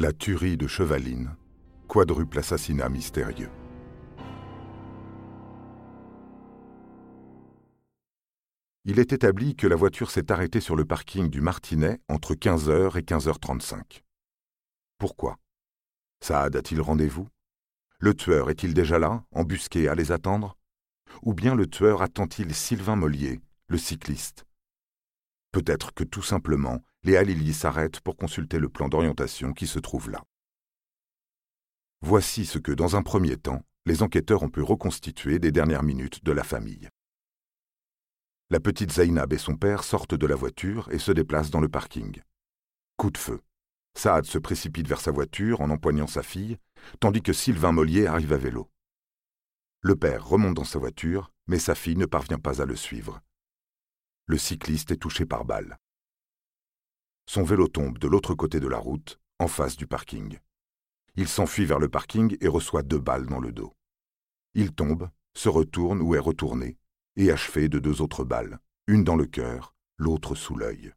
La tuerie de Chevaline, quadruple assassinat mystérieux. Il est établi que la voiture s'est arrêtée sur le parking du Martinet entre 15h et 15h35. Pourquoi? Saad a-t-il rendez-vous? Le tueur est-il déjà là, embusqué à les attendre? Ou bien le tueur attend-il Sylvain Mollier, le cycliste? Peut-être que tout simplement, Léa Lily s'arrête pour consulter le plan d'orientation qui se trouve là. Voici ce que, dans un premier temps, les enquêteurs ont pu reconstituer des dernières minutes de la famille. La petite Zainab et son père sortent de la voiture et se déplacent dans le parking. Coup de feu. Saad se précipite vers sa voiture en empoignant sa fille, tandis que Sylvain Mollier arrive à vélo. Le père remonte dans sa voiture, mais sa fille ne parvient pas à le suivre. Le cycliste est touché par balle. Son vélo tombe de l'autre côté de la route, en face du parking. Il s'enfuit vers le parking et reçoit deux balles dans le dos. Il tombe, se retourne ou est retourné, et achevé de deux autres balles, une dans le cœur, l'autre sous l'œil.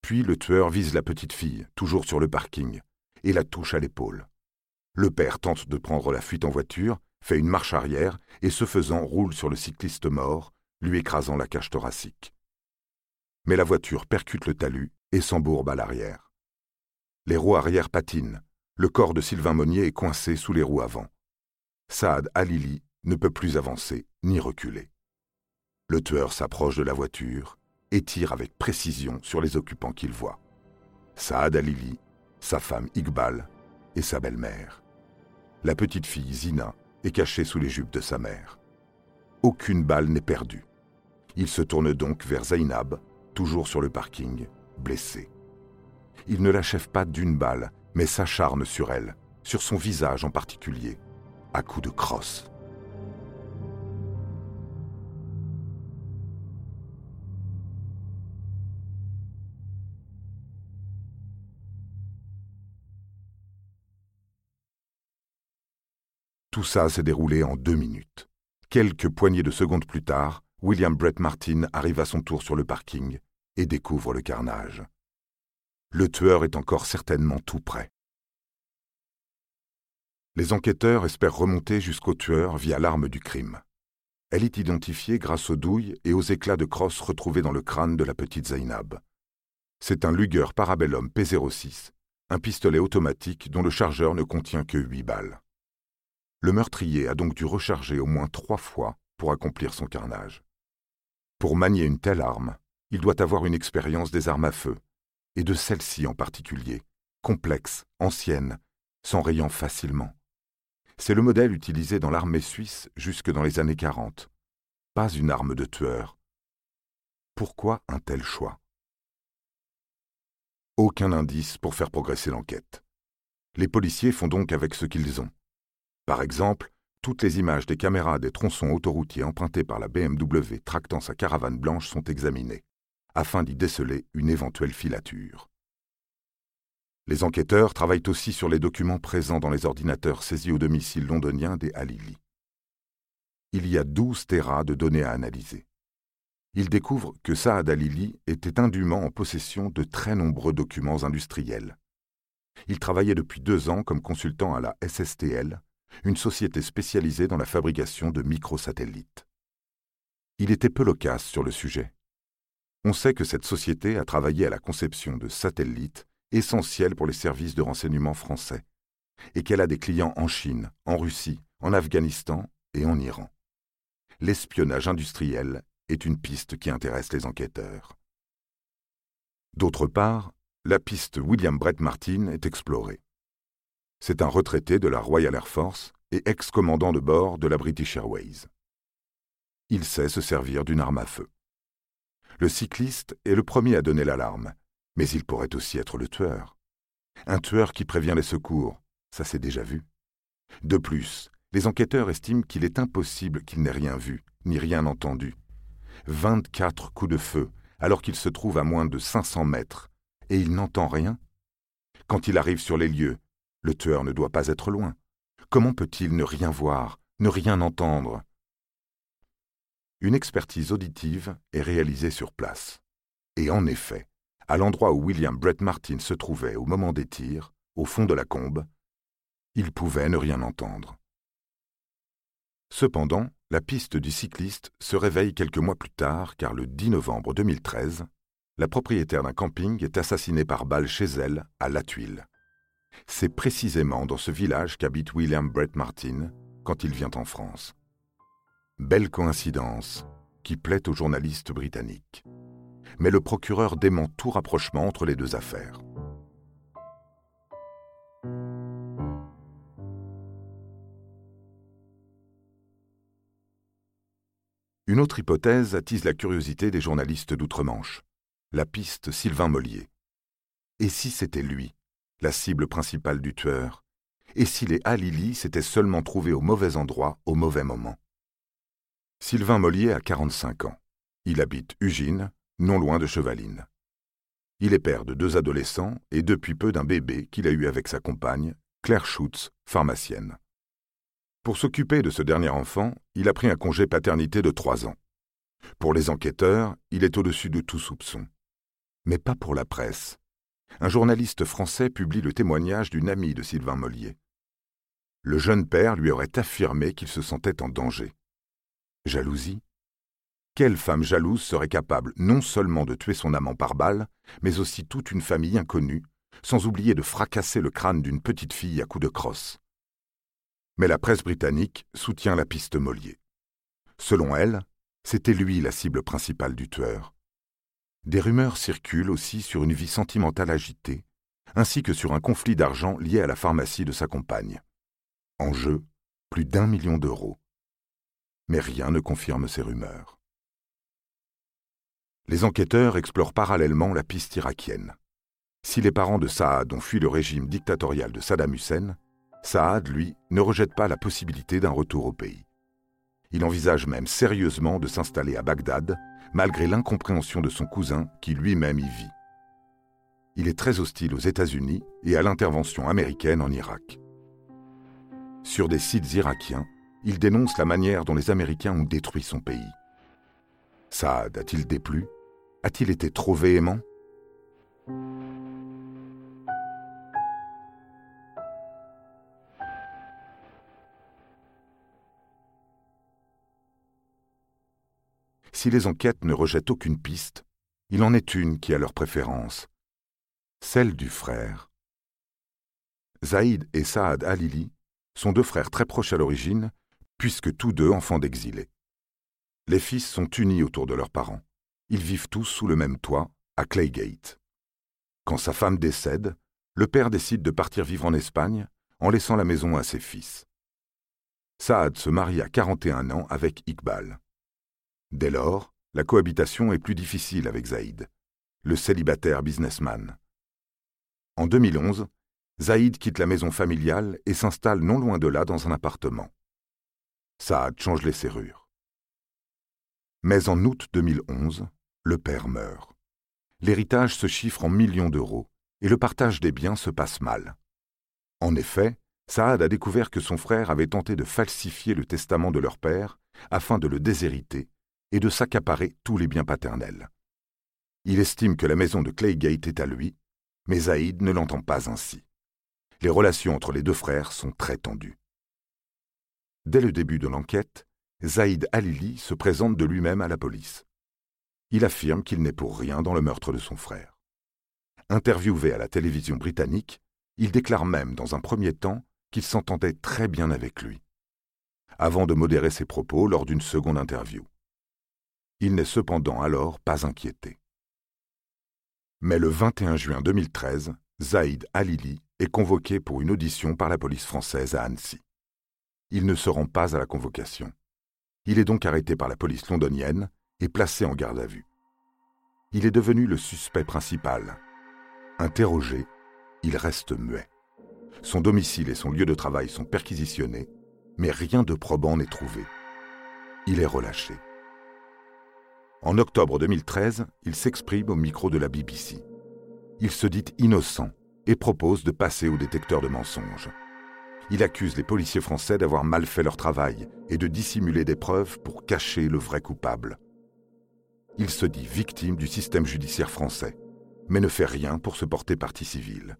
Puis le tueur vise la petite fille, toujours sur le parking, et la touche à l'épaule. Le père tente de prendre la fuite en voiture, fait une marche arrière, et ce faisant roule sur le cycliste mort, lui écrasant la cage thoracique. Mais la voiture percute le talus et s'embourbe à l'arrière. Les roues arrière patinent, le corps de Sylvain Monnier est coincé sous les roues avant. Saad Alili ne peut plus avancer ni reculer. Le tueur s'approche de la voiture et tire avec précision sur les occupants qu'il voit. Saad Alili, sa femme Iqbal et sa belle-mère. La petite fille Zina est cachée sous les jupes de sa mère. Aucune balle n'est perdue. Il se tourne donc vers Zainab, toujours sur le parking, blessée. Il ne l'achève pas d'une balle, mais s'acharne sur elle, sur son visage en particulier, à coups de crosse. Tout ça s'est déroulé en deux minutes. Quelques poignées de secondes plus tard, William Brett Martin arrive à son tour sur le parking et découvre le carnage. Le tueur est encore certainement tout près. Les enquêteurs espèrent remonter jusqu'au tueur via l'arme du crime. Elle est identifiée grâce aux douilles et aux éclats de crosse retrouvés dans le crâne de la petite Zainab. C'est un Luger Parabellum P06, un pistolet automatique dont le chargeur ne contient que huit balles. Le meurtrier a donc dû recharger au moins trois fois pour accomplir son carnage. Pour manier une telle arme, il doit avoir une expérience des armes à feu, et de celle-ci en particulier, complexe, ancienne, s'enrayant facilement. C'est le modèle utilisé dans l'armée suisse jusque dans les années 40. Pas une arme de tueur. Pourquoi un tel choix? Aucun indice pour faire progresser l'enquête. Les policiers font donc avec ce qu'ils ont. Par exemple, toutes les images des caméras des tronçons autoroutiers empruntés par la BMW tractant sa caravane blanche sont examinées, afin d'y déceler une éventuelle filature. Les enquêteurs travaillent aussi sur les documents présents dans les ordinateurs saisis au domicile londonien des Halili. Il y a 12 terras de données à analyser. Ils découvrent que Saad Alili était indûment en possession de très nombreux documents industriels. Il travaillait depuis deux ans comme consultant à la SSTL, une société spécialisée dans la fabrication de microsatellites. Il était peu loquace sur le sujet. On sait que cette société a travaillé à la conception de satellites essentiels pour les services de renseignement français, et qu'elle a des clients en Chine, en Russie, en Afghanistan et en Iran. L'espionnage industriel est une piste qui intéresse les enquêteurs. D'autre part, la piste William Brett Martin est explorée. C'est un retraité de la Royal Air Force et ex-commandant de bord de la British Airways. Il sait se servir d'une arme à feu. Le cycliste est le premier à donner l'alarme, mais il pourrait aussi être le tueur. Un tueur qui prévient les secours, ça s'est déjà vu. De plus, les enquêteurs estiment qu'il est impossible qu'il n'ait rien vu, ni rien entendu. 24 coups de feu, alors qu'il se trouve à moins de 500 mètres, et il n'entend rien. Quand il arrive sur les lieux, le tueur ne doit pas être loin. Comment peut-il ne rien voir, ne rien entendre? Une expertise auditive est réalisée sur place. Et en effet, à l'endroit où William Brett Martin se trouvait au moment des tirs, au fond de la combe, il pouvait ne rien entendre. Cependant, la piste du cycliste se réveille quelques mois plus tard car le 10 novembre 2013, la propriétaire d'un camping est assassinée par balle chez elle, à La Tuile. C'est précisément dans ce village qu'habite William Brett Martin quand il vient en France. Belle coïncidence qui plaît aux journalistes britanniques. Mais le procureur dément tout rapprochement entre les deux affaires. Une autre hypothèse attise la curiosité des journalistes d'outre-Manche, la piste Sylvain Mollier. Et si c'était lui, la cible principale du tueur? Et si les Halili s'étaient seulement trouvés au mauvais endroit au mauvais moment? Sylvain Mollier a 45 ans. Il habite Ugine, non loin de Chevaline. Il est père de deux adolescents et depuis peu d'un bébé qu'il a eu avec sa compagne, Claire Schutz, pharmacienne. Pour s'occuper de ce dernier enfant, il a pris un congé paternité de trois ans. Pour les enquêteurs, il est au-dessus de tout soupçon. Mais pas pour la presse. Un journaliste français publie le témoignage d'une amie de Sylvain Mollier. Le jeune père lui aurait affirmé qu'il se sentait en danger. Jalousie? Quelle femme jalouse serait capable non seulement de tuer son amant par balle, mais aussi toute une famille inconnue, sans oublier de fracasser le crâne d'une petite fille à coups de crosse? Mais la presse britannique soutient la piste Mollier. Selon elle, c'était lui la cible principale du tueur. Des rumeurs circulent aussi sur une vie sentimentale agitée, ainsi que sur un conflit d'argent lié à la pharmacie de sa compagne. En jeu, plus d'un million d'euros. Mais rien ne confirme ces rumeurs. Les enquêteurs explorent parallèlement la piste irakienne. Si les parents de Saad ont fui le régime dictatorial de Saddam Hussein, Saad, lui, ne rejette pas la possibilité d'un retour au pays. Il envisage même sérieusement de s'installer à Bagdad, malgré l'incompréhension de son cousin qui lui-même y vit. Il est très hostile aux États-Unis et à l'intervention américaine en Irak. Sur des sites irakiens, il dénonce la manière dont les Américains ont détruit son pays. Saad a-t-il déplu? A-t-il été trop véhément? Si les enquêtes ne rejettent aucune piste, il en est une qui a leur préférence, celle du frère. Zaïd et Saad Alili sont deux frères très proches à l'origine, puisque tous deux enfants d'exilés. Les fils sont unis autour de leurs parents. Ils vivent tous sous le même toit, à Claygate. Quand sa femme décède, le père décide de partir vivre en Espagne en laissant la maison à ses fils. Saad se marie à 41 ans avec Iqbal. Dès lors, la cohabitation est plus difficile avec Zaïd, le célibataire businessman. En 2011, Zaïd quitte la maison familiale et s'installe non loin de là dans un appartement. Saad change les serrures. Mais en août 2011, le père meurt. L'héritage se chiffre en millions d'euros et le partage des biens se passe mal. En effet, Saad a découvert que son frère avait tenté de falsifier le testament de leur père afin de le déshériter et de s'accaparer tous les biens paternels. Il estime que la maison de Claygate est à lui, mais Zaïd ne l'entend pas ainsi. Les relations entre les deux frères sont très tendues. Dès le début de l'enquête, Zaïd Alili se présente de lui-même à la police. Il affirme qu'il n'est pour rien dans le meurtre de son frère. Interviewé à la télévision britannique, il déclare même dans un premier temps qu'il s'entendait très bien avec lui, avant de modérer ses propos lors d'une seconde interview. Il n'est cependant alors pas inquiété. Mais le 21 juin 2013, Zaïd Alili est convoqué pour une audition par la police française à Annecy. Il ne se rend pas à la convocation. Il est donc arrêté par la police londonienne et placé en garde à vue. Il est devenu le suspect principal. Interrogé, il reste muet. Son domicile et son lieu de travail sont perquisitionnés, mais rien de probant n'est trouvé. Il est relâché. En octobre 2013, il s'exprime au micro de la BBC. Il se dit innocent et propose de passer au détecteur de mensonges. Il accuse les policiers français d'avoir mal fait leur travail et de dissimuler des preuves pour cacher le vrai coupable. Il se dit victime du système judiciaire français, mais ne fait rien pour se porter partie civile.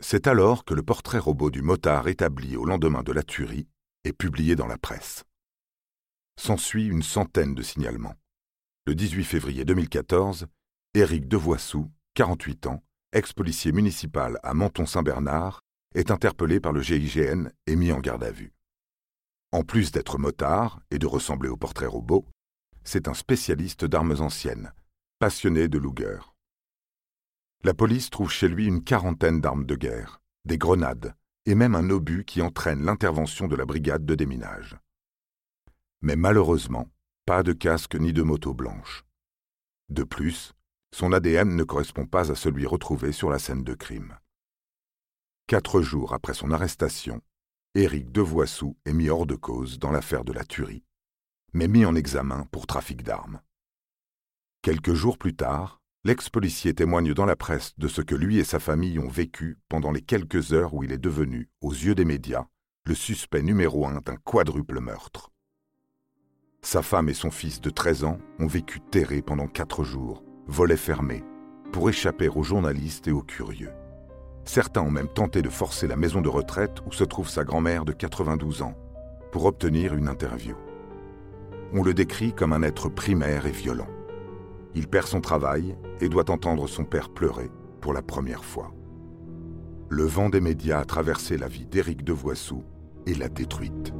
C'est alors que le portrait robot du motard établi au lendemain de la tuerie est publié dans la presse. S'ensuit une centaine de signalements. Le 18 février 2014, Éric Devoissou, 48 ans, ex-policier municipal à Menton-Saint-Bernard, est interpellé par le GIGN et mis en garde à vue. En plus d'être motard et de ressembler au portrait robot, c'est un spécialiste d'armes anciennes, passionné de Luger. La police trouve chez lui une quarantaine d'armes de guerre, des grenades et même un obus qui entraîne l'intervention de la brigade de déminage. Mais malheureusement, pas de casque ni de moto blanche. De plus, son ADN ne correspond pas à celui retrouvé sur la scène de crime. Quatre jours après son arrestation, Éric Devoissou est mis hors de cause dans l'affaire de la tuerie, mais mis en examen pour trafic d'armes. Quelques jours plus tard, l'ex-policier témoigne dans la presse de ce que lui et sa famille ont vécu pendant les quelques heures où il est devenu, aux yeux des médias, le suspect numéro un d'un quadruple meurtre. Sa femme et son fils de 13 ans ont vécu terrés pendant quatre jours, volets fermés, pour échapper aux journalistes et aux curieux. Certains ont même tenté de forcer la maison de retraite où se trouve sa grand-mère de 92 ans, pour obtenir une interview. On le décrit comme un être primaire et violent. Il perd son travail et doit entendre son père pleurer pour la première fois. Le vent des médias a traversé la vie d'Éric Devoissou et l'a détruite.